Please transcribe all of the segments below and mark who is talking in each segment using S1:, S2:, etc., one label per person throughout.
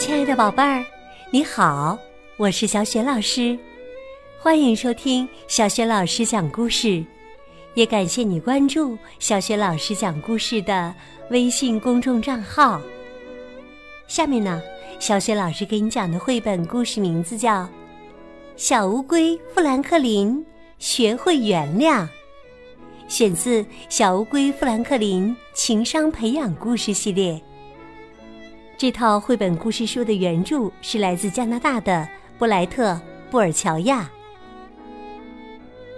S1: 亲爱的宝贝儿，你好，我是小雪老师，欢迎收听小雪老师讲故事，也感谢你关注小雪老师讲故事的微信公众账号。下面呢，小雪老师给你讲的绘本故事名字叫《小乌龟富兰克林学会原谅》，选自《小乌龟富兰克林情商培养故事系列》。这套绘本故事书的原著是来自加拿大的布莱特·布尔乔亚，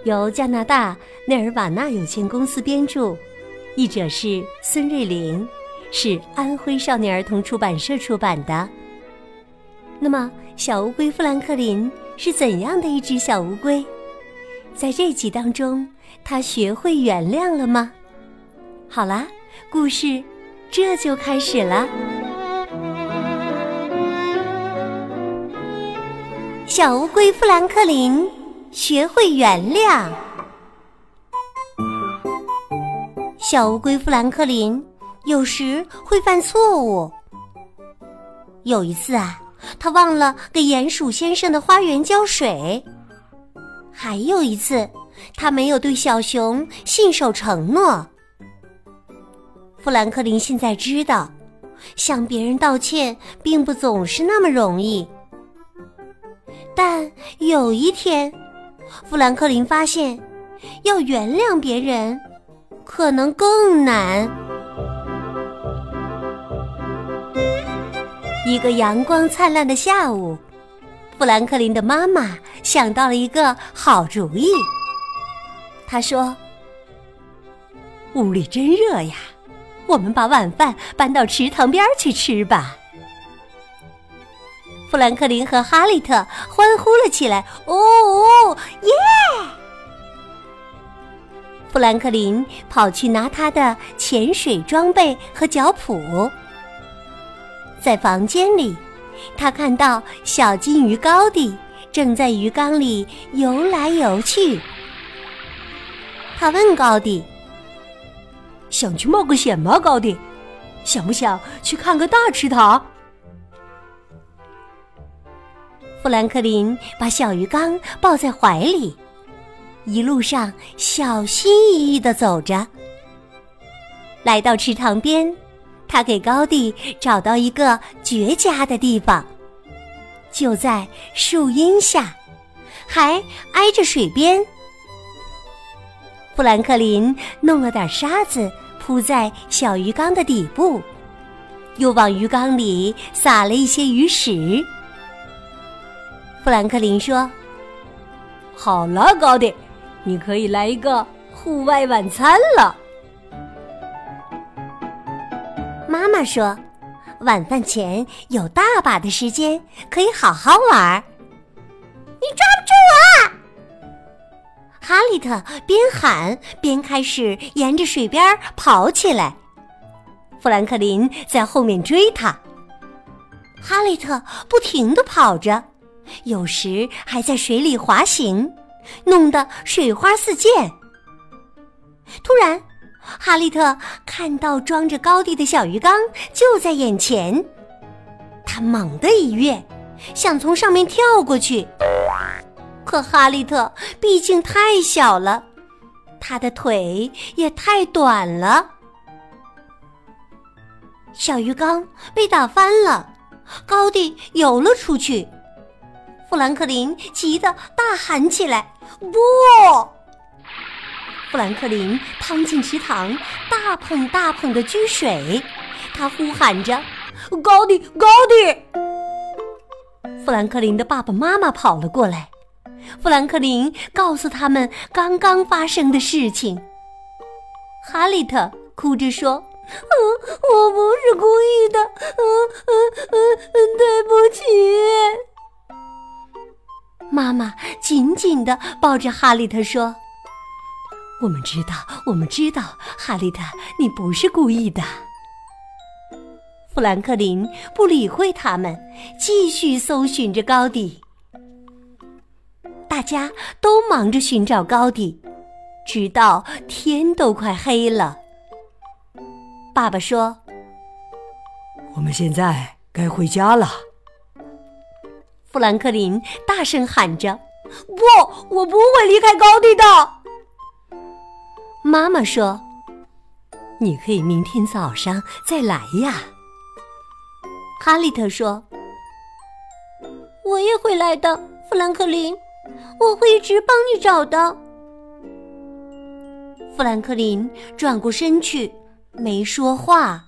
S1: 由加拿大内尔瓦纳有限公司编著，译者是孙瑞玲，是安徽少年儿童出版社出版的。那么，小乌龟富兰克林是怎样的一只小乌龟？在这集当中，它学会原谅了吗？好啦，故事这就开始了。小乌龟富兰克林学会原谅。小乌龟富兰克林有时会犯错误。有一次啊，他忘了给鼹鼠先生的花园浇水；还有一次，他没有对小熊信守承诺。富兰克林现在知道，向别人道歉并不总是那么容易。但有一天，富兰克林发现，要原谅别人，可能更难。一个阳光灿烂的下午，富兰克林的妈妈想到了一个好主意。她说：“屋里真热呀，我们把晚饭搬到池塘边去吃吧。”富兰克林和哈利特欢呼了起来：“哦哦，耶！”富兰克林跑去拿他的潜水装备和脚蹼。在房间里，他看到小金鱼高迪正在鱼缸里游来游去。他问高迪：“
S2: 想去冒个险吗？高迪，想不想去看个大池塘？”
S1: 富兰克林把小鱼缸抱在怀里，一路上小心翼翼的走着。来到池塘边，他给高地找到一个绝佳的地方，就在树荫下，还挨着水边。富兰克林弄了点沙子铺在小鱼缸的底部，又往鱼缸里撒了一些鱼食。富兰克林说：“
S2: 好了，高迪，你可以来一个户外晚餐了。”
S1: 妈妈说：“晚饭前有大把的时间，可以好好玩。”你抓不住我！哈利特边喊边开始沿着水边跑起来。富兰克林在后面追他。哈利特不停的跑着。有时还在水里滑行，弄得水花四溅。突然，哈利特看到装着高地的小鱼缸就在眼前，他猛地一跃，想从上面跳过去。可哈利特毕竟太小了，他的腿也太短了，小鱼缸被打翻了，高地游了出去。富兰克林急得大喊起来：“不！”富兰克林趟进池塘，大捧大捧的掬水，他呼喊着：“
S2: 高迪，高迪！”
S1: 富兰克林的爸爸妈妈跑了过来，富兰克林告诉他们刚刚发生的事情。哈利特哭着说：“嗯，我不是故意的抱着哈利特说：“我们知道，我们知道，哈利特，你不是故意的。”富兰克林不理会他们，继续搜寻着高迪。大家都忙着寻找高迪，直到天都快黑了。爸爸说：“
S2: 我们现在该回家了。”
S1: 富兰克林大声喊着：“
S2: 不，我不会离开高地的。”
S1: 妈妈说：“你可以明天早上再来呀。”哈利特说：“
S3: 我也会来的，富兰克林，我会一直帮你找的。”
S1: 富兰克林转过身去，没说话。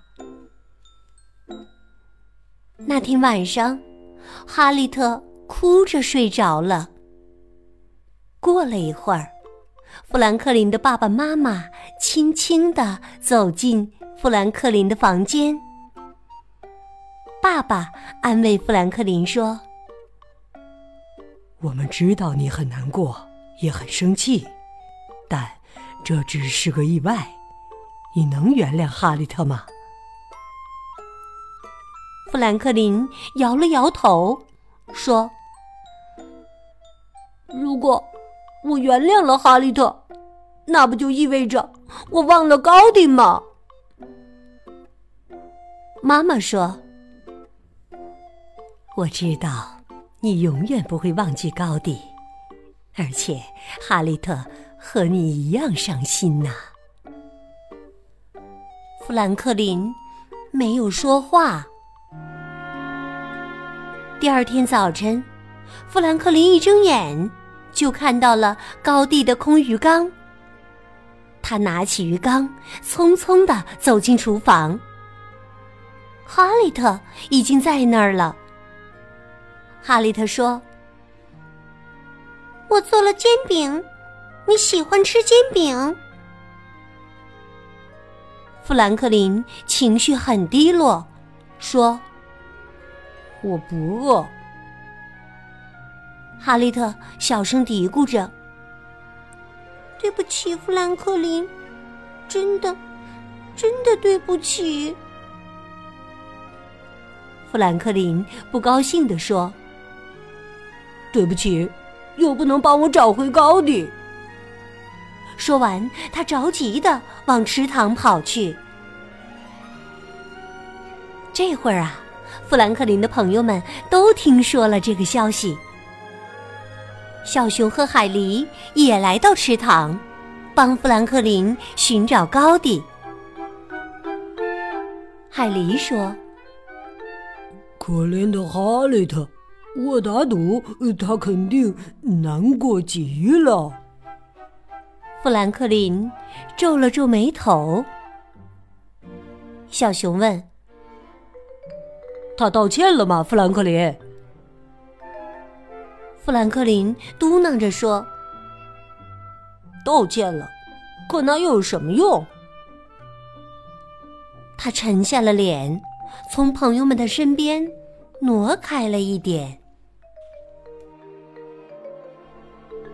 S1: 那天晚上，哈利特哭着睡着了。过了一会儿，富兰克林的爸爸妈妈轻轻地走进富兰克林的房间。爸爸安慰富兰克林说：“
S4: 我们知道你很难过，也很生气，但……”这只是个意外，你能原谅哈利特吗？
S1: 富兰克林摇了摇头，说：“
S2: 如果我原谅了哈利特，那不就意味着我忘了高迪吗？”
S1: 妈妈说：“我知道你永远不会忘记高迪，而且哈利特。”和你一样伤心呐，富兰克林没有说话。第二天早晨，富兰克林一睁眼就看到了高地的空鱼缸。他拿起鱼缸，匆匆的走进厨房。哈利特已经在那儿了。哈利特说：“
S3: 我做了煎饼。”你喜欢吃煎饼？
S1: 富兰克林情绪很低落，说：“
S2: 我不饿。”
S1: 哈利特小声嘀咕着：“
S3: 对不起，富兰克林，真的，真的对不起。”
S1: 富兰克林不高兴地说：“
S2: 对不起，又不能帮我找回高地。”
S1: 说完，他着急的往池塘跑去。这会儿啊，富兰克林的朋友们都听说了这个消息。小熊和海狸也来到池塘，帮富兰克林寻找高地。海狸说：“
S4: 可怜的哈利特，我打赌他肯定难过极了。”
S1: 富兰克林皱了皱眉头。小熊问：“
S2: 他道歉了吗？”富兰克林。
S1: 富兰克林嘟囔着说：“
S2: 道歉了，可那又有什么用？”
S1: 他沉下了脸，从朋友们的身边挪开了一点。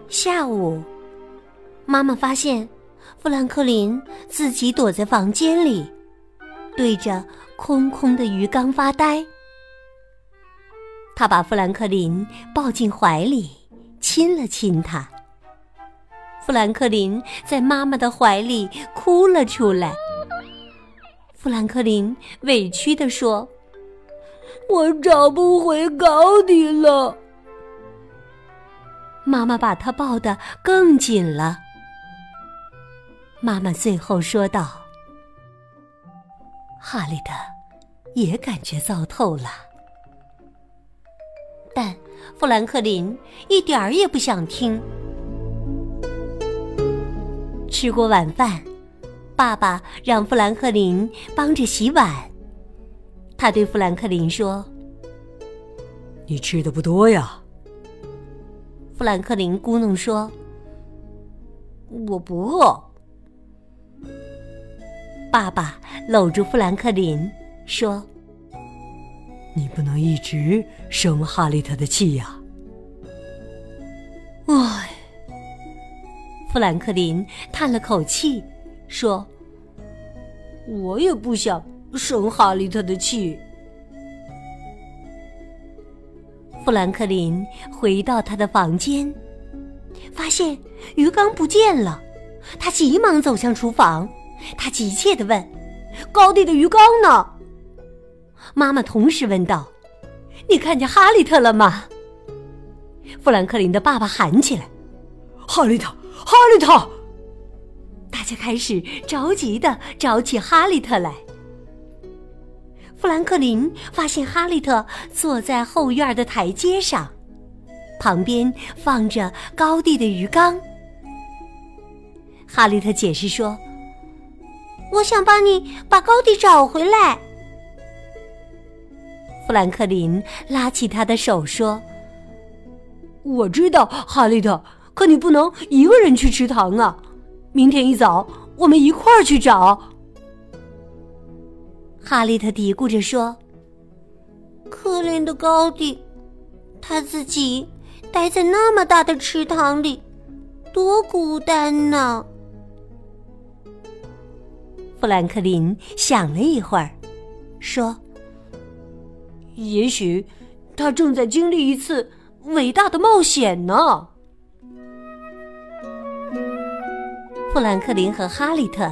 S1: 下午。妈妈发现，富兰克林自己躲在房间里，对着空空的鱼缸发呆。他把富兰克林抱进怀里，亲了亲他。富兰克林在妈妈的怀里哭了出来。富兰克林委屈地说：“
S2: 我找不回高迪了。”
S1: 妈妈把他抱得更紧了。妈妈最后说道：“哈利德也感觉糟透了，富兰克林一点儿也不想听。”吃过晚饭，爸爸让富兰克林帮着洗碗。他对富兰克林说：“
S4: 你吃的不多呀。”
S1: 富兰克林咕哝说：“
S2: 我不饿。”
S1: 爸爸搂住富兰克林，说：“
S4: 你不能一直生哈利特的气呀。”
S1: 唉，富兰克林叹了口气，说：“
S2: 我也不想生哈利特的气。”
S1: 富兰克林回到他的房间，发现鱼缸不见了，他急忙走向厨房。他急切地问：“高地的鱼缸呢？”妈妈同时问道：“你看见哈利特了吗？”富兰克林的爸爸喊起来：“
S4: 哈利特，哈利特！”
S1: 大家开始着急的找起哈利特来。富兰克林发现哈利特坐在后院的台阶上，旁边放着高地的鱼缸。哈利特解释说：“
S3: 我想帮你把高地找回来。”
S1: 富兰克林拉起他的手说：“
S2: 我知道，哈利特，可你不能一个人去池塘啊！明天一早，我们一块儿去找。”
S1: 哈利特嘀咕着说：“
S3: 可怜的高地，他自己待在那么大的池塘里，多孤单呢。”
S1: 富兰克林想了一会儿，说：“
S2: 也许他正在经历一次伟大的冒险呢。”
S1: 富兰克林和哈利特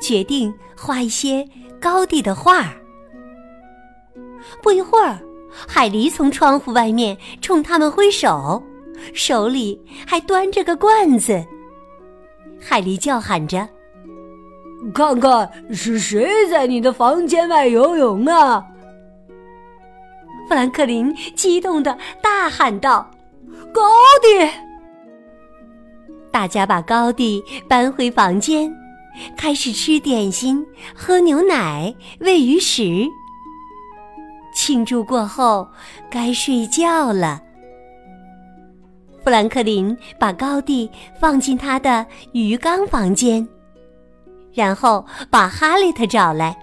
S1: 决定画一些。高地的画儿。不一会儿，海狸从窗户外面冲他们挥手，手里还端着个罐子。海狸叫喊着：“
S2: 看看是谁在你的房间外游泳啊！”
S1: 富兰克林激动的大喊道：“
S2: 高地！”
S1: 大家把高地搬回房间。开始吃点心，喝牛奶，喂鱼食。庆祝过后，该睡觉了。富兰克林把高地放进他的鱼缸房间，然后把哈利特找来。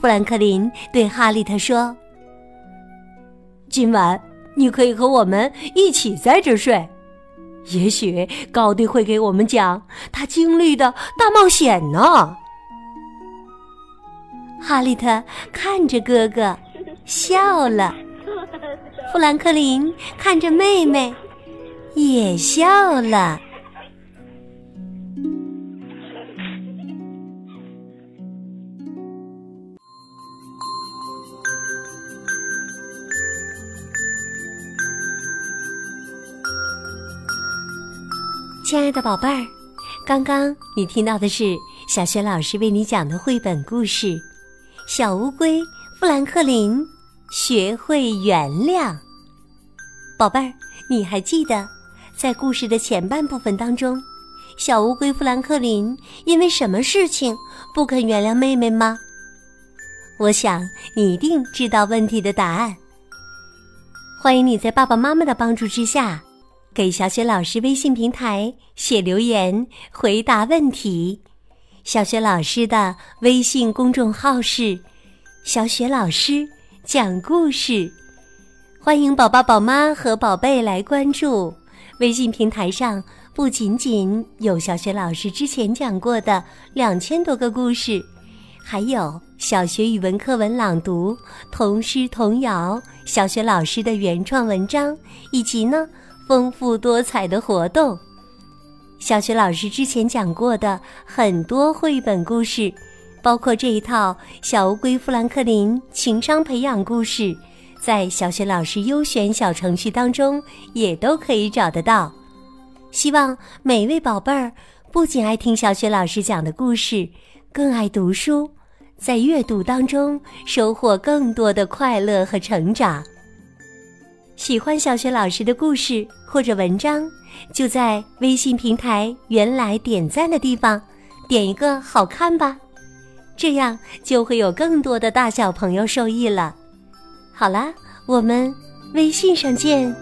S1: 富兰克林对哈利特说：“
S2: 今晚你可以和我们一起在这睡。”也许高迪会给我们讲他经历的大冒险呢。
S1: 哈利特看着哥哥笑了，富兰克林看着妹妹也笑了。亲爱的宝贝儿，刚刚你听到的是小雪老师为你讲的绘本故事《小乌龟富兰克林学会原谅》。宝贝儿，你还记得在故事的前半部分当中，小乌龟富兰克林因为什么事情不肯原谅妹妹吗？我想你一定知道问题的答案。欢迎你在爸爸妈妈的帮助之下。给小雪老师微信平台写留言回答问题，小雪老师的微信公众号是“小雪老师讲故事”，欢迎宝宝、宝妈和宝贝来关注。微信平台上不仅仅有小雪老师之前讲过的两千多个故事，还有小学语文课文朗读、童诗童谣、小学老师的原创文章，以及呢。丰富多彩的活动，小学老师之前讲过的很多绘本故事，包括这一套《小乌龟富兰克林情商培养故事》，在小学老师优选小程序当中也都可以找得到。希望每位宝贝儿不仅爱听小学老师讲的故事，更爱读书，在阅读当中收获更多的快乐和成长。喜欢小学老师的故事或者文章，就在微信平台原来点赞的地方，点一个好看吧，这样就会有更多的大小朋友受益了。好啦，我们微信上见。